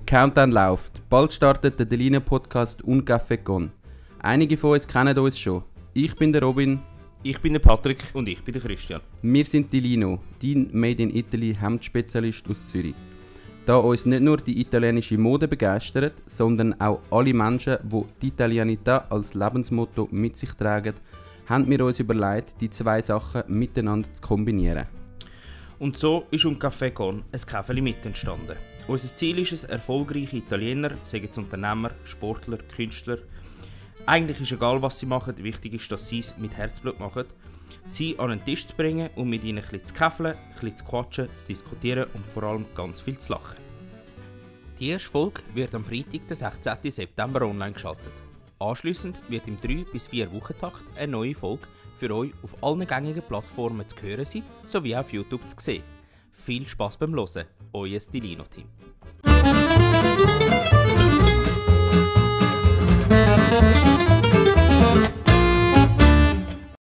Countdown läuft. Bald startet der Delina Podcast und Café Con. Einige von uns kennen uns schon. Ich bin der Robin. Ich bin der Patrick und ich bin der Christian. Wir sind Delino, dein Made in Italy Hemdspezialist aus Zürich. Da uns nicht nur die italienische Mode begeistert, sondern auch alle Menschen, die die Italianità als Lebensmotto mit sich tragen, haben wir uns überlegt, die zwei Sachen miteinander zu kombinieren. Und so ist um Café Con ein Kaffee mit entstanden. Unser Ziel ist es, erfolgreiche Italiener, sagen es Unternehmer, Sportler, Künstler, eigentlich ist egal, was sie machen, wichtig ist, dass sie es mit Herzblut machen, sie an den Tisch zu bringen und mit ihnen bisschen zu käffeln, bisschen zu quatschen, zu diskutieren und vor allem ganz viel zu lachen. Die erste Folge wird am Freitag, den 16. September online geschaltet. Anschließend wird im 3 bis 4 Wochentakt eine neue Folge für euch auf allen gängigen Plattformen zu hören sein, sowie auf YouTube zu sehen. Viel Spaß beim Hören, euer Stilino-Team.